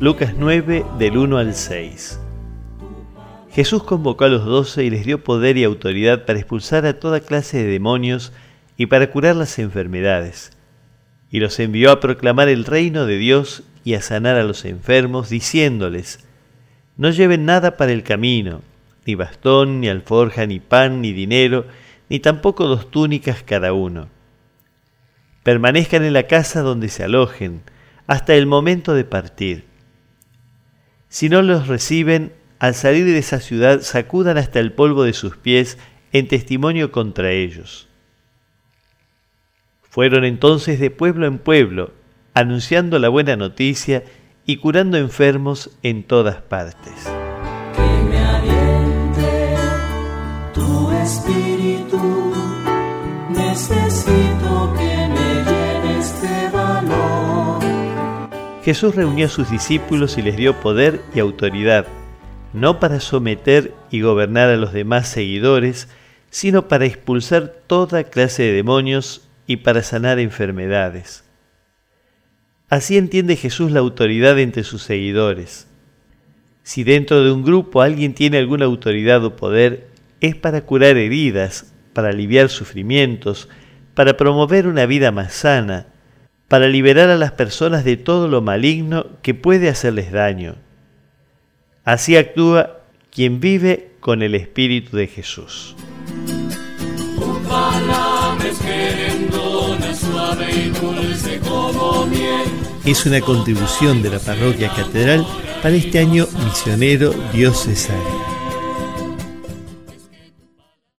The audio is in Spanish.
Lucas 9 del 1 al 6. Jesús convocó a los doce y les dio poder y autoridad para expulsar a toda clase de demonios y para curar las enfermedades. Y los envió a proclamar el reino de Dios y a sanar a los enfermos, diciéndoles, No lleven nada para el camino, ni bastón, ni alforja, ni pan, ni dinero, ni tampoco dos túnicas cada uno. Permanezcan en la casa donde se alojen, hasta el momento de partir. Si no los reciben, al salir de esa ciudad sacudan hasta el polvo de sus pies en testimonio contra ellos. Fueron entonces de pueblo en pueblo, anunciando la buena noticia y curando enfermos en todas partes. Que me aliente tu espíritu, Jesús reunió a sus discípulos y les dio poder y autoridad, no para someter y gobernar a los demás seguidores, sino para expulsar toda clase de demonios y para sanar enfermedades. Así entiende Jesús la autoridad entre sus seguidores. Si dentro de un grupo alguien tiene alguna autoridad o poder, es para curar heridas, para aliviar sufrimientos, para promover una vida más sana, para liberar a las personas de todo lo maligno que puede hacerles daño. Así actúa quien vive con el Espíritu de Jesús. Es una contribución de la parroquia catedral para este año misionero diocesano.